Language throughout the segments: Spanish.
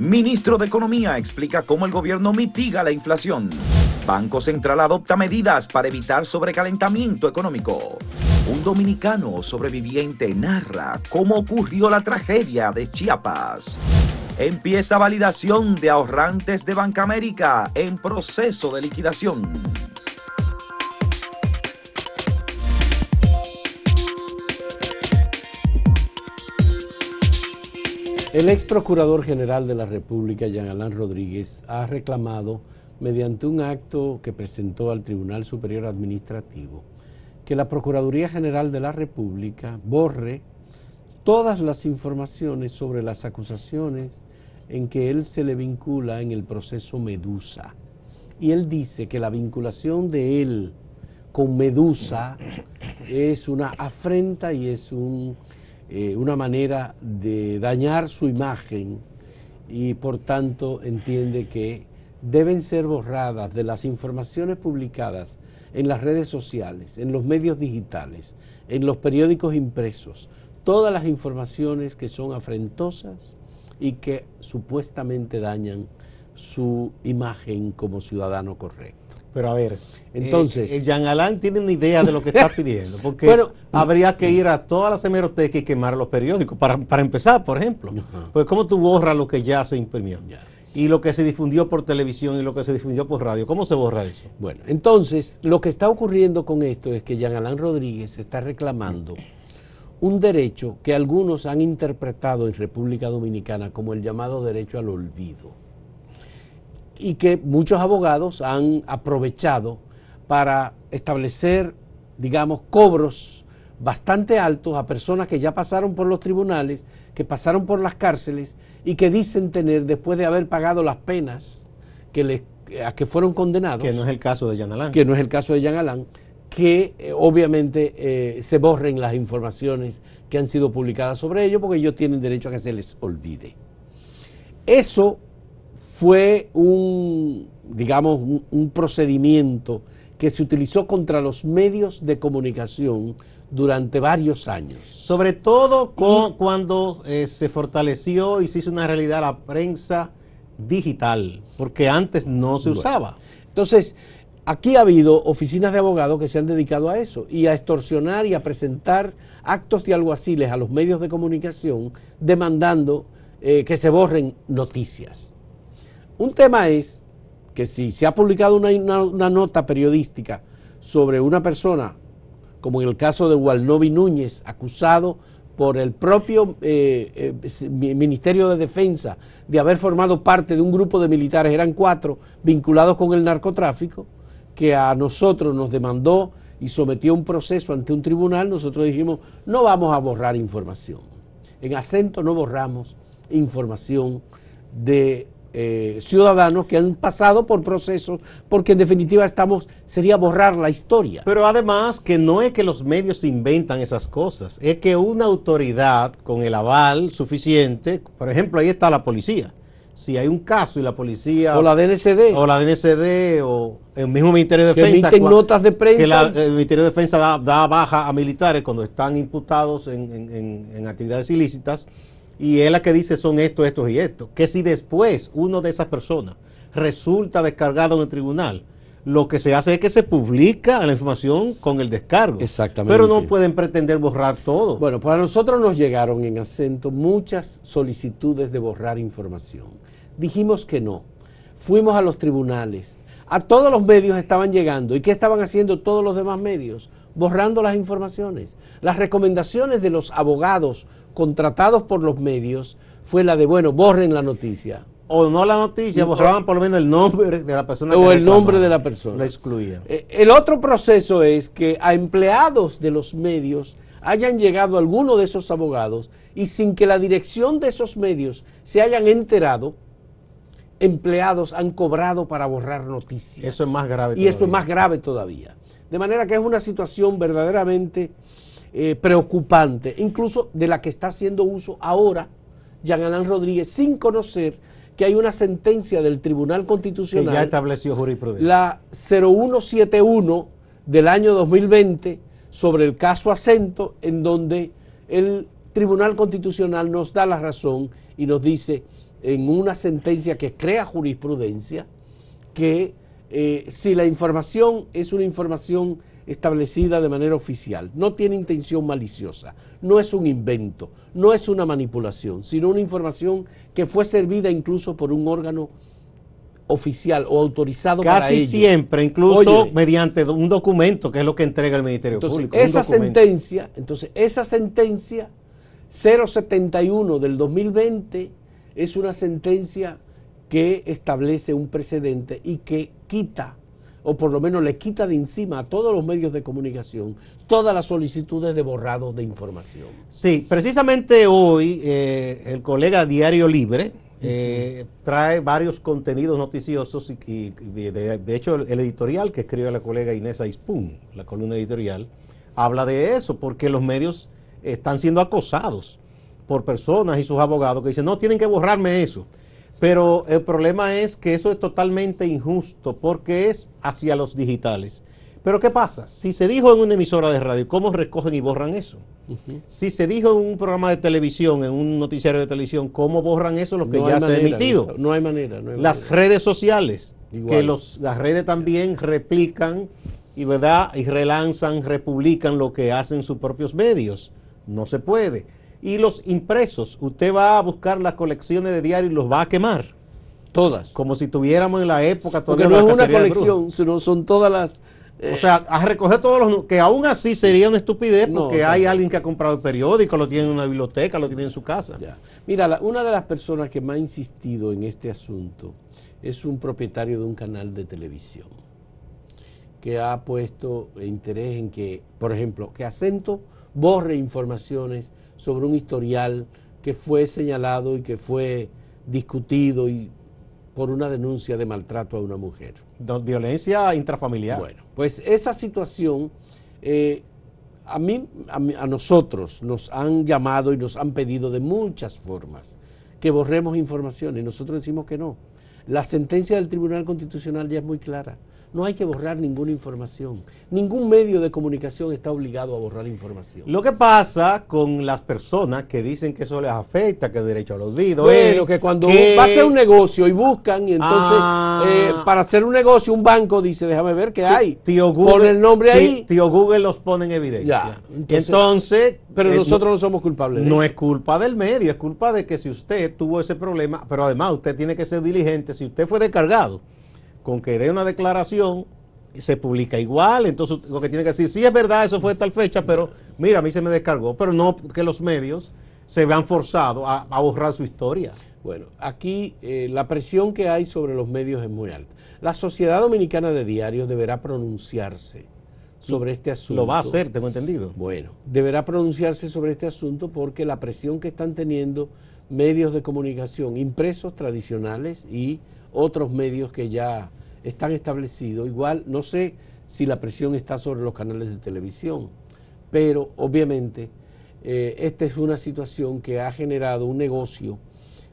Ministro de Economía explica cómo el gobierno mitiga la inflación. Banco Central adopta medidas para evitar sobrecalentamiento económico. Un dominicano sobreviviente narra cómo ocurrió la tragedia de Chiapas. Empieza validación de ahorrantes de Banca América en proceso de liquidación. El ex procurador general de la República, Jean Alain Rodríguez, ha reclamado, mediante un acto que presentó al Tribunal Superior Administrativo, que la Procuraduría General de la República borre todas las informaciones sobre las acusaciones en que él se le vincula en el proceso Medusa. Y él dice que la vinculación de él con Medusa es una afrenta y es un eh, una manera de dañar su imagen y por tanto entiende que deben ser borradas de las informaciones publicadas en las redes sociales, en los medios digitales, en los periódicos impresos, todas las informaciones que son afrentosas y que supuestamente dañan su imagen como ciudadano correcto. Pero a ver, entonces. el Jean Alain tiene una idea de lo que está pidiendo, porque habría que ir a todas las hemerotecas y quemar los periódicos, para, empezar, por ejemplo. Pues, ¿cómo tú borras lo que ya se imprimió? Y lo que se difundió por televisión y lo que se difundió por radio, ¿cómo se borra eso? Bueno, entonces, lo que está ocurriendo con esto es que Jean Alain Rodríguez está reclamando un derecho que algunos han interpretado en República Dominicana como el llamado derecho al olvido y que muchos abogados han aprovechado para establecer, digamos, cobros bastante altos a personas que ya pasaron por los tribunales, que pasaron por las cárceles y que dicen tener, después de haber pagado las penas que les, a que fueron condenados. Que no es el caso de Jan Alain. Que no es el caso de Jan Alain, que eh, obviamente eh, se borren las informaciones que han sido publicadas sobre ellos porque ellos tienen derecho a que se les olvide. Eso fue un, digamos, un, procedimiento que se utilizó contra los medios de comunicación durante varios años. Sobre todo cuando eh, se fortaleció y se hizo una realidad la prensa digital, porque antes no se usaba. Entonces, aquí ha habido oficinas de abogados que se han dedicado a eso y a extorsionar y a presentar actos de alguaciles a los medios de comunicación demandando eh, que se borren noticias. Un tema es que si se ha publicado una, nota periodística sobre una persona, como en el caso de Walnovi Núñez, acusado por el propio eh, eh, Ministerio de Defensa de haber formado parte de un grupo de militares, eran cuatro, vinculados con el narcotráfico, que a nosotros nos demandó y sometió un proceso ante un tribunal, nosotros dijimos, no vamos a borrar información. En acento no borramos información de eh, ciudadanos que han pasado por procesos, porque en definitiva estamos, sería borrar la historia. Pero además que no es que los medios inventan esas cosas, es que una autoridad con el aval suficiente, por ejemplo, ahí está la policía. Si hay un caso y la policía... O la DNCD. O la DNCD o el mismo Ministerio de Defensa. Que notas de prensa. Que el Ministerio de Defensa da, baja a militares cuando están imputados en actividades ilícitas y es la que dice son estos, estos y estos. Que si después uno de esas personas resulta descargado en el tribunal, lo que se hace es que se publica la información con el descargo. Exactamente. Pero no pueden pretender borrar todo. Bueno, para nosotros nos llegaron en acento muchas solicitudes de borrar información. Dijimos que no. Fuimos a los tribunales. A todos los medios estaban llegando. ¿Y qué estaban haciendo todos los demás medios? Borrando las informaciones. Las recomendaciones de los abogados contratados por los medios fue la de, bueno, borren la noticia. O no la noticia, borraban por lo menos el nombre de la persona. O el nombre de la persona. La excluían. Eh, el otro proceso es que a empleados de los medios hayan llegado algunos de esos abogados y sin que la dirección de esos medios se hayan enterado, empleados han cobrado para borrar noticias. Eso es más grave. Y eso es más grave todavía. De manera que es una situación verdaderamente eh, preocupante, incluso de la que está haciendo uso ahora Jean Rodríguez, sin conocer que hay una sentencia del Tribunal Constitucional. Que ya estableció jurisprudencia. La 0171 del año 2020 sobre el caso Acento, en donde el Tribunal Constitucional nos da la razón y nos dice en una sentencia que crea jurisprudencia que eh, si la información es una información establecida de manera oficial, no tiene intención maliciosa, no es un invento, no es una manipulación, sino una información que fue servida incluso por un órgano oficial o autorizado Casi para ello. siempre, incluso mediante un documento que es lo que entrega el Ministerio Entonces, Público. esa sentencia, entonces, esa sentencia 071 del 2020 es una sentencia que establece un precedente y que quita, o por lo menos le quita de encima a todos los medios de comunicación, todas las solicitudes de borrado de información. Sí, precisamente hoy eh, el colega Diario Libre eh, trae varios contenidos noticiosos y, y- y de, de hecho el, el editorial que escribe la colega Inés Aispun, la columna editorial, habla de eso porque los medios están siendo acosados por personas y sus abogados que dicen, no, tienen que borrarme eso. Pero el problema es que eso es totalmente injusto porque es hacia los digitales. Pero ¿qué pasa? Si se dijo en una emisora de radio, ¿cómo recogen y borran eso? Si se dijo en un programa de televisión, en un noticiario de televisión, ¿cómo borran eso lo que No ya se ha emitido? No hay manera. No hay Las manera. redes sociales, Igual. que los, las redes también replican y, ¿verdad? y relanzan, republican lo que hacen sus propios medios. No se puede. Y los impresos, usted va a buscar las colecciones de diarios y los va a quemar, Todas. como si tuviéramos en la época Porque todavía no la es una colección, sino son todas las... eh, O sea, a recoger todos los que aún así sería una estupidez No, porque hay alguien que ha comprado el periódico, lo tiene en una biblioteca, lo tiene en su casa. Ya. Mira, la- una de las personas que más ha insistido en este asunto es un propietario de un canal de televisión que ha puesto interés en que, por ejemplo, que Acento borre informaciones sobre un historial que fue señalado y que fue discutido y por una denuncia de maltrato a una mujer. Violencia intrafamiliar. Bueno, pues esa situación eh, a mí, a a nosotros nos han llamado y nos han pedido de muchas formas que borremos información y nosotros decimos que no. La sentencia del Tribunal Constitucional ya es muy clara. No hay que borrar ninguna información. Ningún medio de comunicación está obligado a borrar información. Lo que pasa con las personas que dicen que eso les afecta, que es derecho al olvido. Bueno, es que cuando que- va a hacer un negocio y buscan, y entonces Ah. eh, para hacer un negocio, un banco dice, déjame ver qué hay. Tío Google, Pone el nombre ahí. Tío Google los pone en evidencia. Ya, entonces- entonces, Pero eh, nosotros no somos culpables. de No eso. es culpa del medio, es culpa de que si usted tuvo ese problema, pero además usted tiene que ser diligente, si usted fue descargado, con que dé una declaración, se publica igual, entonces lo que tiene que decir, sí es verdad, eso fue tal fecha, pero mira, a mí se me descargó, pero no que los medios se vean forzados a, a borrar su historia. Bueno, aquí eh, la presión que hay sobre los medios es muy alta. La Sociedad Dominicana de Diarios deberá pronunciarse sobre este asunto. Lo va a hacer, tengo entendido. Bueno, deberá pronunciarse sobre este asunto porque la presión que están teniendo medios de comunicación impresos tradicionales y otros medios que ya están establecidos, igual no sé si la presión está sobre los canales de televisión, pero obviamente eh, esta es una situación que ha generado un negocio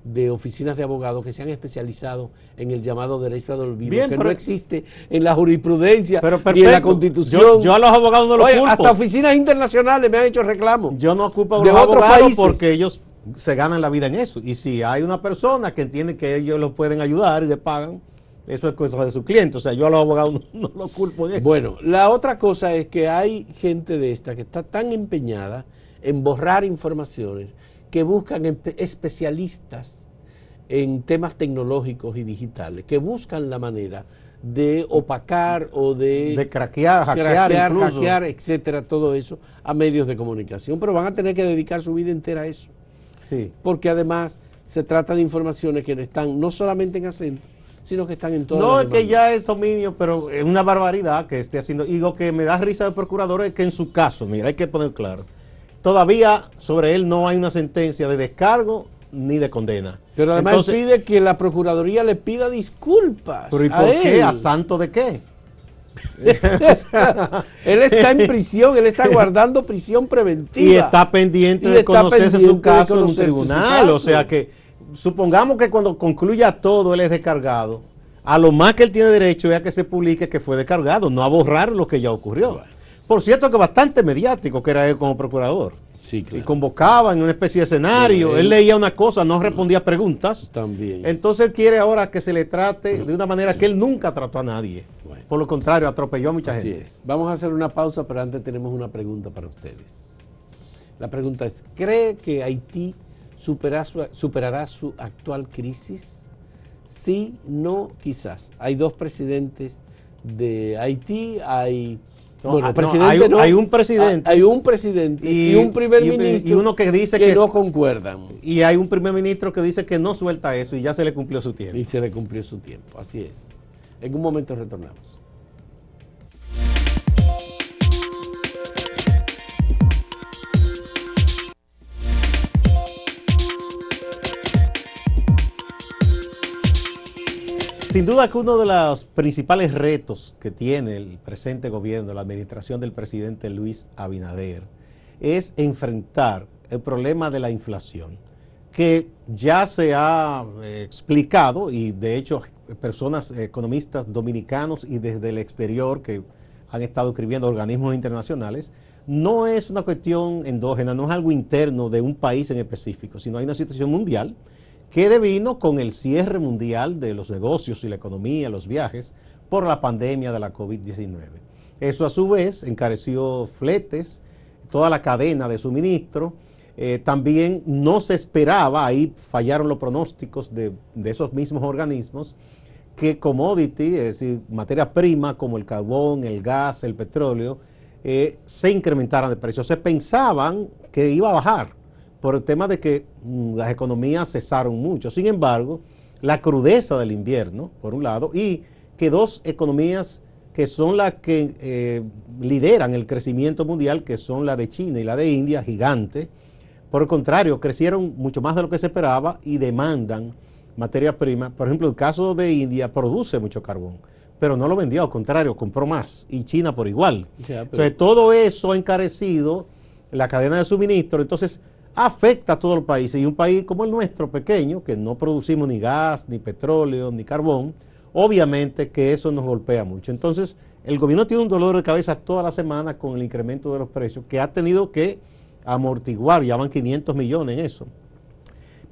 de oficinas de abogados que se han especializado en el llamado derecho al olvido, Bien, que pero- no existe en la jurisprudencia Pero ni en la perfecto. constitución. Yo, yo a los abogados no los Oye, culpo. hasta oficinas internacionales me han hecho reclamos. Yo no ocupo a de los abogados países. porque ellos se ganan la vida en eso. Y si hay una persona que entiende que ellos los pueden ayudar y le pagan, eso es cosa de su cliente. O sea, yo a los abogados no, no los culpo en eso. Bueno, la otra cosa es que hay gente de esta que está tan empeñada en borrar informaciones que buscan especialistas en temas tecnológicos y digitales, que buscan la manera de opacar o de, de craquear, hackear, craquear, hackear, etcétera, todo eso a medios de comunicación. Pero van a tener que dedicar su vida entera a eso. Sí. porque además se trata de informaciones que están no solamente en acento, sino que están en todas No, es que ya es dominio, pero es una barbaridad que esté haciendo. Y lo que me da risa del procurador es que en su caso, mira, hay que poner claro, todavía sobre él no hay una sentencia de descargo ni de condena. Pero además Entonces, pide que la Procuraduría le pida disculpas. ¿pero ¿y a por él. qué? ¿A santo de qué? él está en prisión, él está guardando prisión preventiva. Y está pendiente Y de está conocerse pendiente su de caso en un tribunal. O sea que supongamos que cuando concluya todo él es descargado. A lo más que él tiene derecho es a que se publique que fue descargado, no a borrar lo que ya ocurrió. Por cierto que bastante mediático que era él como procurador. Sí, Y convocaba en una especie de escenario. él, leía una cosa, no respondía preguntas. También. Entonces él quiere ahora que se le trate de una manera que él nunca trató a nadie. Por lo contrario, atropelló a mucha Así gente. Es. Vamos a hacer una pausa, pero antes tenemos una pregunta para ustedes. La pregunta es, ¿cree que Haití superará su actual crisis? Sí, no, quizás. Hay dos presidentes de Haití, hay... bueno, hay, un presidente. Hay un presidente y, un primer ministro y uno que dice que, no concuerdan. Y hay un primer ministro que dice que no suelta eso y ya se le cumplió su tiempo. Y se le cumplió su tiempo, así es. En un momento retornamos. Sin duda que uno de los principales retos que tiene el presente gobierno, la administración del presidente Luis Abinader, es enfrentar el problema de la inflación, que ya se ha eh, explicado y de hecho personas, economistas dominicanos y desde el exterior que han estado escribiendo organismos internacionales, no es una cuestión endógena, no es algo interno de un país en específico, sino hay una situación mundial que devino con el cierre mundial de los negocios y la economía, los viajes, por la pandemia de la COVID-19. Eso a su vez encareció fletes, toda la cadena de suministro. Eh, también no se esperaba, ahí fallaron los pronósticos de, esos mismos organismos, que commodity, es decir, materia prima como el carbón, el gas, el petróleo, eh, se incrementaran de precio. Se pensaban que iba a bajar por el tema de que mm, las economías cesaron mucho. Sin embargo, la crudeza del invierno, por un lado, y que dos economías que son las que eh, lideran el crecimiento mundial, que son la de China y la de India, gigante, por el contrario, crecieron mucho más de lo que se esperaba y demandan materia prima. Por ejemplo, el caso de India produce mucho carbón, pero no lo vendió, al contrario, compró más, y China por igual. Entonces, todo eso ha encarecido la cadena de suministro. Entonces, afecta a todo el país. Y un país como el nuestro, pequeño, que no producimos ni gas, ni petróleo, ni carbón, obviamente que eso nos golpea mucho. Entonces, el gobierno tiene un dolor de cabeza toda la semana con el incremento de los precios, que ha tenido que amortiguar, ya van 500 millones en eso.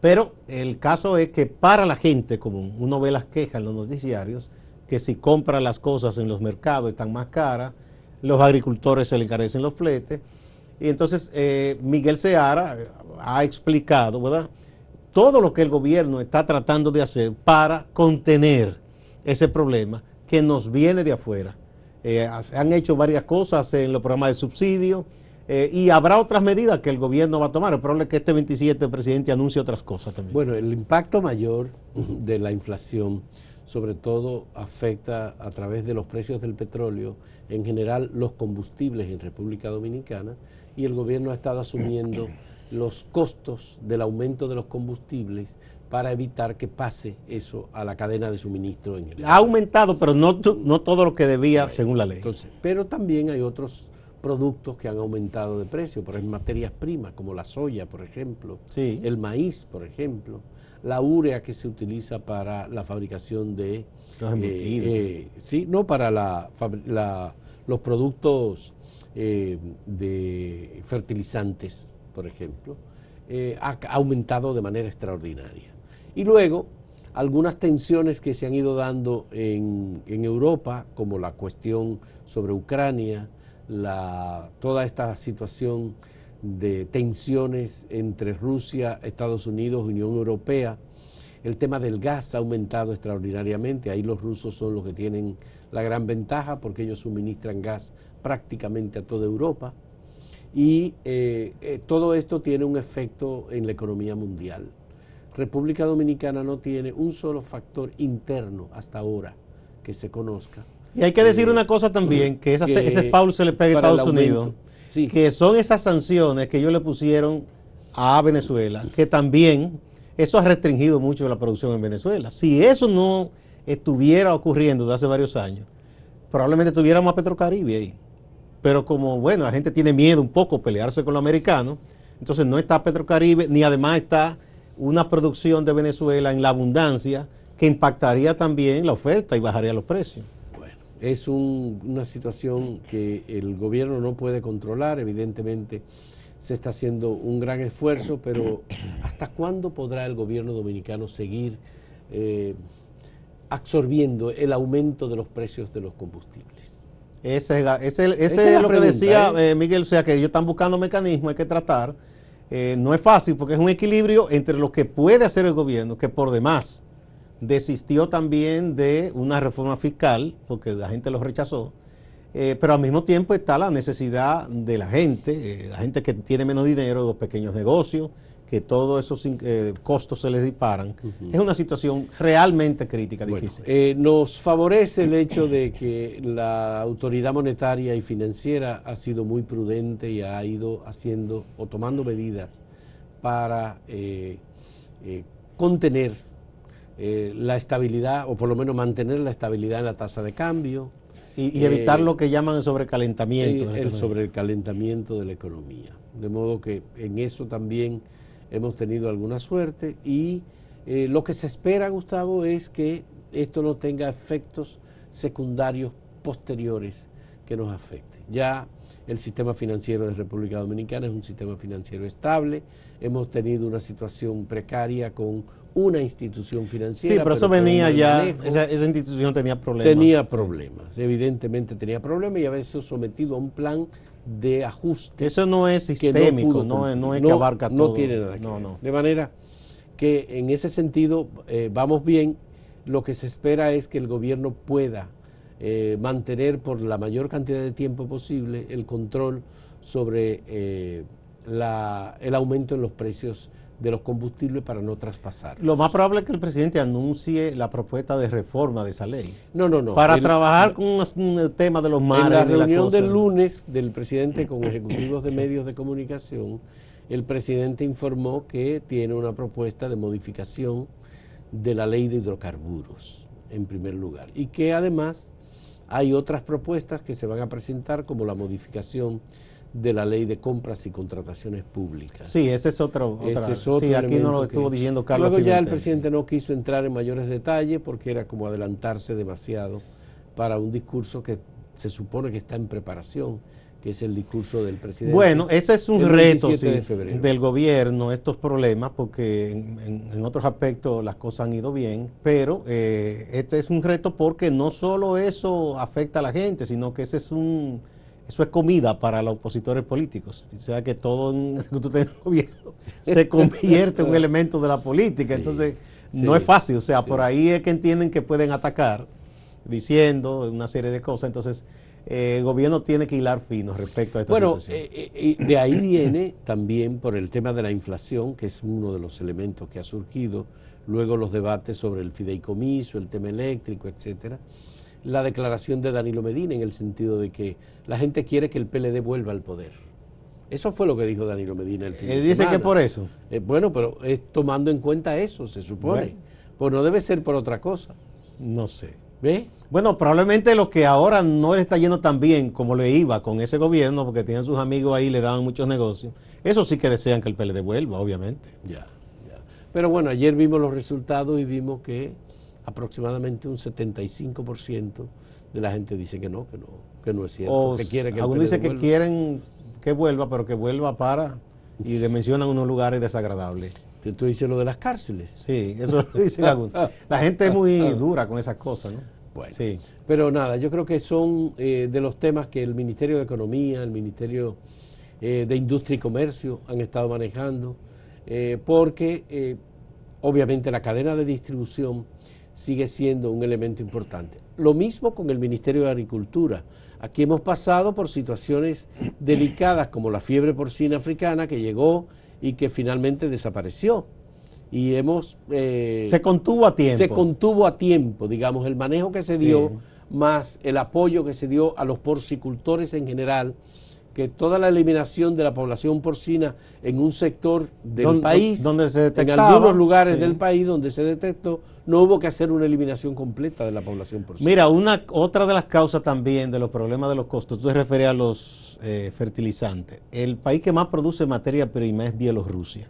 Pero el caso es que para la gente común, uno ve las quejas en los noticiarios, que si compra las cosas en los mercados están más caras, los agricultores se le encarecen los fletes, y entonces eh, Miguel Seara eh, ha explicado, ¿verdad? Todo lo que el gobierno está tratando de hacer para contener ese problema que nos viene de afuera. Eh, han hecho varias cosas en los programas de subsidio y habrá otras medidas que el gobierno va a tomar. El problema es que este 27 el presidente anuncie otras cosas también. Bueno, el impacto mayor de la inflación sobre todo afecta a través de los precios del petróleo, en general los combustibles en República Dominicana, y el gobierno ha estado asumiendo los costos del aumento de los combustibles para evitar que pase eso a la cadena de suministro en Ha aumentado, pero no, no todo lo que debía según la ley. Entonces, pero también hay otros productos que han aumentado de precio, por ejemplo, materias primas como la soya, por ejemplo, el maíz, por ejemplo, la urea que se utiliza para la fabricación de... Los eh, eh, sí, no para la, los productos eh, de fertilizantes, por ejemplo, ha aumentado de manera extraordinaria. Y luego, algunas tensiones que se han ido dando en, Europa, como la cuestión sobre Ucrania, la, toda esta situación de tensiones entre Rusia, Estados Unidos, Unión Europea, el tema del gas ha aumentado extraordinariamente, ahí los rusos son los que tienen la gran ventaja porque ellos suministran gas prácticamente a toda Europa. Y eh, eh, todo esto tiene un efecto en la economía mundial. República Dominicana no tiene un solo factor interno hasta ahora que se conozca. Y hay que decir eh, una cosa también, que, ese foul se le pega a Estados Unidos, que son esas sanciones que ellos le pusieron a Venezuela, que también eso ha restringido mucho la producción en Venezuela. Si eso no estuviera ocurriendo desde hace varios años, probablemente tuviéramos a Petrocaribe ahí pero como, bueno, la gente tiene miedo un poco pelearse con los americanos, entonces no está Petrocaribe, ni además está una producción de Venezuela en la abundancia que impactaría también la oferta y bajaría los precios. Es una situación que el gobierno no puede controlar, evidentemente se está haciendo un gran esfuerzo, pero ¿hasta cuándo podrá el gobierno dominicano seguir eh, absorbiendo el aumento de los precios de los combustibles? Ese, es lo que decía ¿eh? Eh, Miguel, o sea que ellos están buscando mecanismos, hay que tratar. no es fácil porque es un equilibrio entre lo que puede hacer el gobierno, que por demás desistió también de una reforma fiscal, porque la gente lo rechazó, eh, pero al mismo tiempo está la necesidad de la gente, eh, la gente que tiene menos dinero, los pequeños negocios, que todos esos eh, costos se les disparan. Es una situación realmente crítica, difícil. nos favorece el hecho de que la autoridad monetaria y financiera ha sido muy prudente y ha ido haciendo o tomando medidas para contener la estabilidad o por lo menos mantener la estabilidad en la tasa de cambio, y, evitar lo que llaman el sobrecalentamiento. el sobrecalentamiento de la economía. De modo que en eso también hemos tenido alguna suerte y eh, lo que se espera, Gustavo, es que esto no tenga efectos secundarios posteriores que nos afecten. Ya el sistema financiero de República Dominicana es un sistema financiero estable, hemos tenido una situación precaria con una institución financiera. Sí, pero, eso venía ya, esa, institución tenía problemas. Tenía problemas, evidentemente tenía problemas y a veces sometido a un plan de ajuste. Eso no es sistémico, no, no, es que abarca todo. No tiene nada que ver. De manera que en ese sentido eh, vamos bien, lo que se espera es que el gobierno pueda eh, mantener por la mayor cantidad de tiempo posible el control sobre eh, la, el aumento en los precios de los combustibles para no traspasar. Lo más probable es que el presidente anuncie la propuesta de reforma de esa ley. No, no, no. Para trabajar con un, tema de los mares. En la reunión del lunes del presidente con ejecutivos de medios de comunicación, el presidente informó que tiene una propuesta de modificación de la ley de hidrocarburos, en primer lugar, y que además hay otras propuestas que se van a presentar como la modificación de la ley de compras y contrataciones públicas. Sí, ese es otro. Ese es otro sí, aquí no lo estuvo diciendo Carlos. Luego ya el presidente no quiso entrar en mayores detalles porque era como adelantarse demasiado para un discurso que se supone que está en preparación, que es el discurso del presidente. Bueno, ese es un reto del gobierno, estos problemas, porque en, otros aspectos las cosas han ido bien, pero eh, este es un reto porque no solo eso afecta a la gente, sino que ese es un eso es comida para los opositores políticos. O sea que todo en que tú gobierno se convierte en un elemento de la política. Entonces, no es fácil. O sea, por ahí es que entienden que pueden atacar diciendo una serie de cosas. Entonces, eh, el gobierno tiene que hilar fino respecto a esta bueno, situación. Bueno, eh, eh, de ahí viene también por el tema de la inflación, que es uno de los elementos que ha surgido, luego los debates sobre el fideicomiso, el tema eléctrico, etcétera la declaración de Danilo Medina en el sentido de que la gente quiere que el PLD vuelva al poder. Eso fue lo que dijo Danilo Medina el fin Él dice que por eso. Eh, bueno, pero es tomando en cuenta eso, se supone. Pues no debe ser por otra cosa. No sé. ¿Ve? Bueno, probablemente lo que ahora no le está yendo tan bien como le iba con ese gobierno, porque tienen sus amigos ahí, le daban muchos negocios. Eso sí que desean que el PLD vuelva, obviamente. Ya, ya. Pero bueno, ayer vimos los resultados y vimos que aproximadamente un 75% de la gente dice que no, que no, que no es cierto. que quiere que algunos dicen que quieren que vuelva, pero que vuelva para y le mencionan unos lugares desagradables. Tú dices lo de las cárceles. Sí, eso lo dicen algunos. La gente es muy dura con esas cosas, ¿no? Bueno, sí. pero nada, yo creo que son eh, de los temas que el Ministerio de Economía, el Ministerio eh, de Industria y Comercio han estado manejando, eh, porque obviamente la cadena de distribución sigue siendo un elemento importante. Lo mismo con el Ministerio de Agricultura. Aquí hemos pasado por situaciones delicadas como la fiebre porcina africana que llegó y que finalmente desapareció. Y hemos... Eh, se contuvo a tiempo. Se contuvo a tiempo, digamos, el manejo que se dio, más el apoyo que se dio a los porcicultores en general, que toda la eliminación de la población porcina en un sector del país, donde se en algunos lugares del país donde se detectó, no hubo que hacer una eliminación completa de la población porcina. Mira, una otra de las causas también de los problemas de los costos, tú te refieres a los eh, fertilizantes. El país que más produce materia prima es Bielorrusia.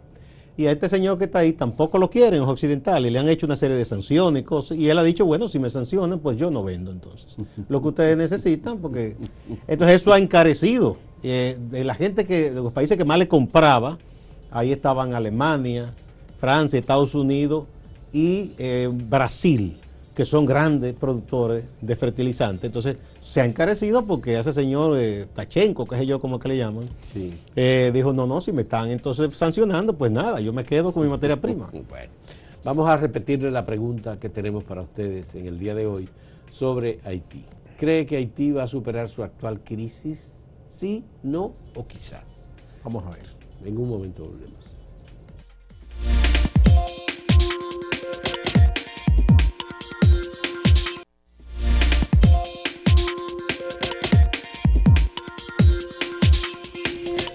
Y a este señor que está ahí tampoco lo quieren los occidentales, le han hecho una serie de sanciones y cosas, y él ha dicho, bueno, si me sancionan, pues yo no vendo entonces. Lo que ustedes necesitan, porque entonces eso ha encarecido eh, de la gente que, de los países que más le compraba, ahí estaban Alemania, Francia, Estados Unidos y eh, Brasil, que son grandes productores de fertilizantes. Entonces, se ha encarecido porque ese señor eh, Tachenko, que sé yo como que le llaman, eh, dijo, no, no, si me están entonces sancionando, pues nada, yo me quedo con mi materia prima. bueno, vamos a repetirle la pregunta que tenemos para ustedes en el día de hoy sobre Haití. ¿Cree que Haití va a superar su actual crisis? ¿Sí, no o quizás? Vamos a ver. En un momento volvemos.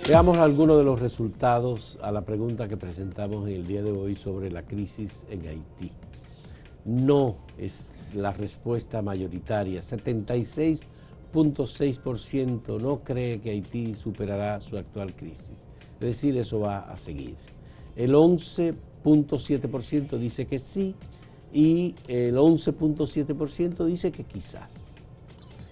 Veamos algunos de los resultados a la pregunta que presentamos en el día de hoy sobre la crisis en Haití. No es la respuesta mayoritaria. 76.6% no cree que Haití superará su actual crisis. Es decir, eso va a seguir. El 11.7% dice que sí y el 11.7% dice que quizás.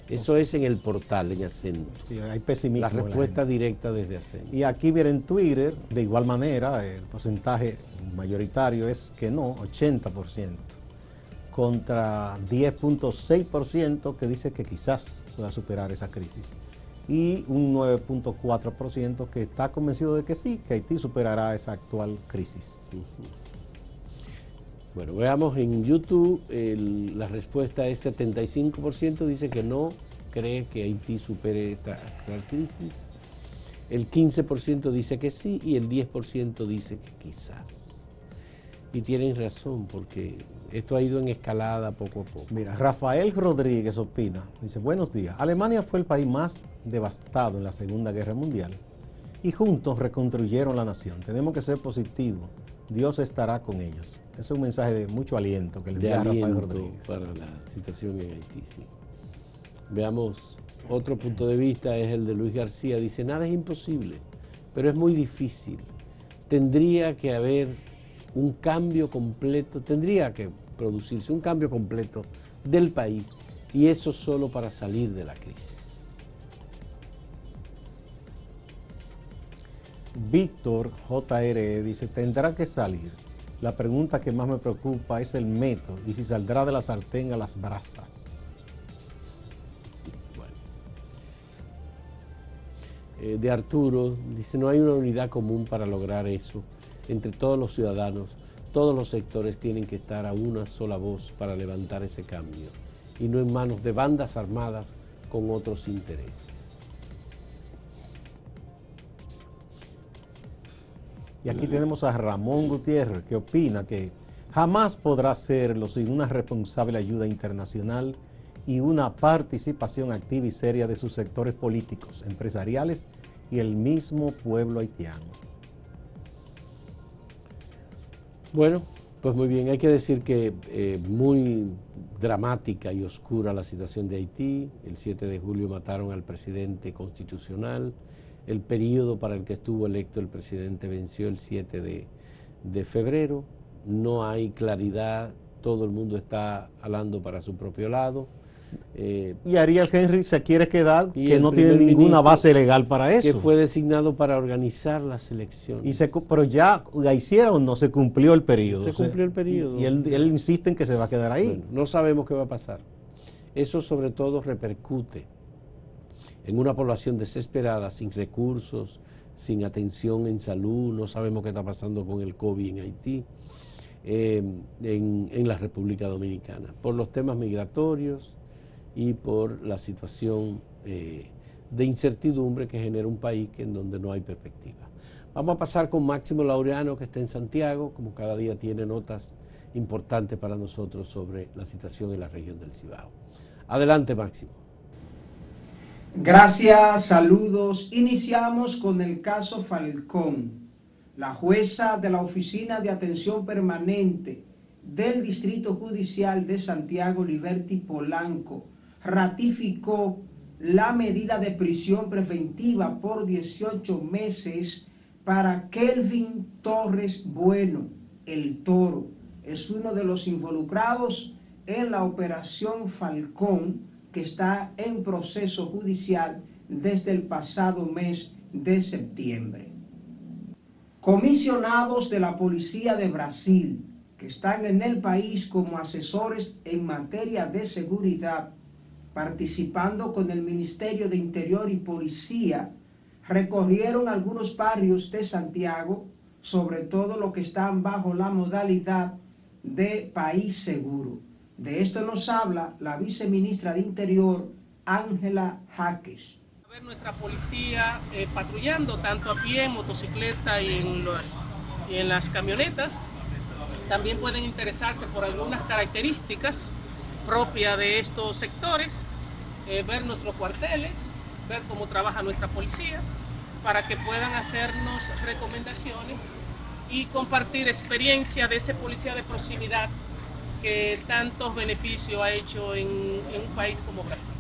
Eso es en el portal, en ASEN. Sí, hay pesimismo. La respuesta directa desde ASEN. Y aquí viene en Twitter, de igual manera, el porcentaje mayoritario es que no, 80%, contra 10.6% que dice que quizás pueda superar esa crisis. Y un 9.4% que está convencido de que sí, que Haití superará esa actual crisis. Bueno, veamos en YouTube, la respuesta es 75%, dice que no cree que Haití supere esta crisis. El 15% dice que sí y el 10% dice que quizás. Y tienen razón, porque esto ha ido en escalada poco a poco. Mira, Rafael Rodríguez opina, dice, buenos días, Alemania fue el país más devastado en la Segunda Guerra Mundial y juntos reconstruyeron la nación. Tenemos que ser positivos Dios estará con ellos. Es un mensaje de mucho aliento que le da Rafael Rodríguez. Para la situación en Haití, Veamos, otro punto de vista es el de Luis García. Dice, nada es imposible, pero es muy difícil. Tendría que haber un cambio completo, tendría que producirse un cambio completo del país y eso solo para salir de la crisis. Víctor JR dice, tendrá que salir. La pregunta que más me preocupa es el método y si saldrá de la sartén a las brasas. Eh, de Arturo dice, no hay una unidad común para lograr eso. Entre todos los ciudadanos, todos los sectores tienen que estar a una sola voz para levantar ese cambio y no en manos de bandas armadas con otros intereses. Y aquí tenemos a Ramón Gutiérrez, que opina que jamás podrá hacerlo sin una responsable ayuda internacional y una participación activa y seria de sus sectores políticos, empresariales y el mismo pueblo haitiano. Bueno, pues muy bien, hay que decir que eh, muy dramática y oscura la situación de Haití. El 7 de julio mataron al presidente constitucional el periodo para el que estuvo electo el presidente venció el 7 de, febrero, no hay claridad, todo el mundo está hablando para su propio lado. Eh, y Ariel Henry se quiere quedar, que no tiene ninguna base legal para eso. Que fue designado para organizar las elecciones. Y se, pero ya la hicieron, no se cumplió el periodo. Se cumplió el periodo. Y, él, insiste en que se va a quedar ahí. no sabemos qué va a pasar. Eso sobre todo repercute en una población desesperada, sin recursos, sin atención en salud, no sabemos qué está pasando con el COVID en Haití, eh, en, la República Dominicana, por los temas migratorios y por la situación eh, de incertidumbre que genera un país en donde no hay perspectiva. Vamos a pasar con Máximo Laureano, que está en Santiago, como cada día tiene notas importantes para nosotros sobre la situación en la región del Cibao. Adelante, Máximo. Gracias, saludos. Iniciamos con el caso Falcón. La jueza de la Oficina de Atención Permanente del Distrito Judicial de Santiago, Liberty Polanco, ratificó la medida de prisión preventiva por 18 meses para Kelvin Torres Bueno, el toro. Es uno de los involucrados en la operación Falcón que está en proceso judicial desde el pasado mes de septiembre. Comisionados de la Policía de Brasil, que están en el país como asesores en materia de seguridad, participando con el Ministerio de Interior y Policía, recorrieron algunos barrios de Santiago, sobre todo los que están bajo la modalidad de país seguro. De esto nos habla la viceministra de Interior, Ángela Jaques. Nuestra policía eh, patrullando tanto a pie, en motocicleta y en las camionetas. También pueden interesarse por algunas características propias de estos sectores, eh, ver nuestros cuarteles, ver cómo trabaja nuestra policía, para que puedan hacernos recomendaciones y compartir experiencia de ese policía de proximidad que tantos beneficios ha hecho en, en un país como Brasil.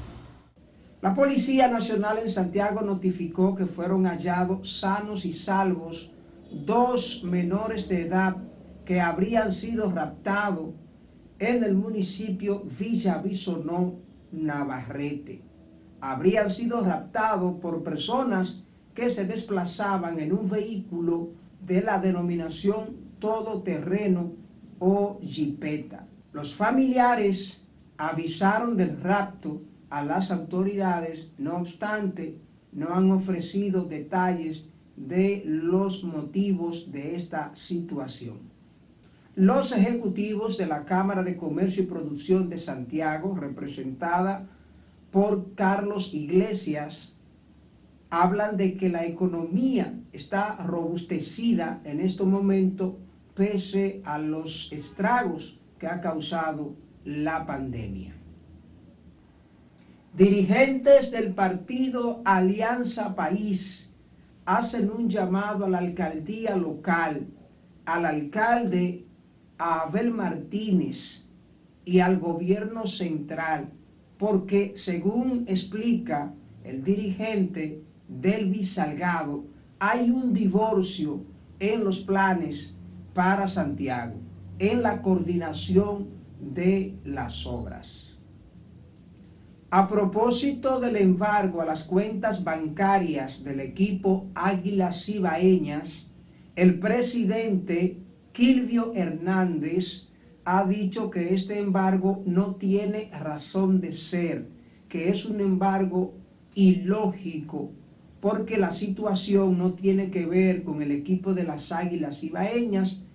La Policía Nacional en Santiago notificó que fueron hallados sanos y salvos dos menores de edad que habrían sido raptados en el municipio Villa Bisonó, Navarrete. Habrían sido raptados por personas que se desplazaban en un vehículo de la denominación todoterreno o jipeta. Los familiares avisaron del rapto a las autoridades, no obstante, no han ofrecido detalles de los motivos de esta situación. Los ejecutivos de la Cámara de Comercio y Producción de Santiago, representada por Carlos Iglesias, hablan de que la economía está robustecida en este momento pese a los estragos que ha causado la pandemia. Dirigentes del partido Alianza País hacen un llamado a la alcaldía local, al alcalde Abel Martínez y al gobierno central, porque según explica el dirigente del Salgado, hay un divorcio en los planes para Santiago, en la coordinación de las obras. A propósito del embargo a las cuentas bancarias del equipo Águilas Cibaeñas, el presidente Kilvio Hernández ha dicho que este embargo no tiene razón de ser, que es un embargo ilógico porque la situación no tiene que ver con el equipo de las Águilas Ibaeñas.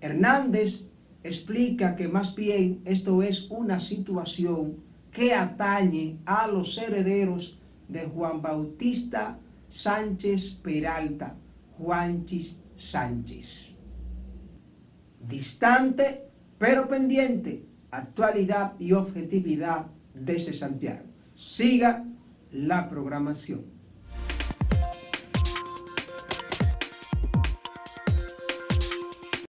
Hernández explica que más bien esto es una situación que atañe a los herederos de Juan Bautista Sánchez Peralta, Juanchis Sánchez. Distante pero pendiente, actualidad y objetividad desde Santiago. Siga la programación.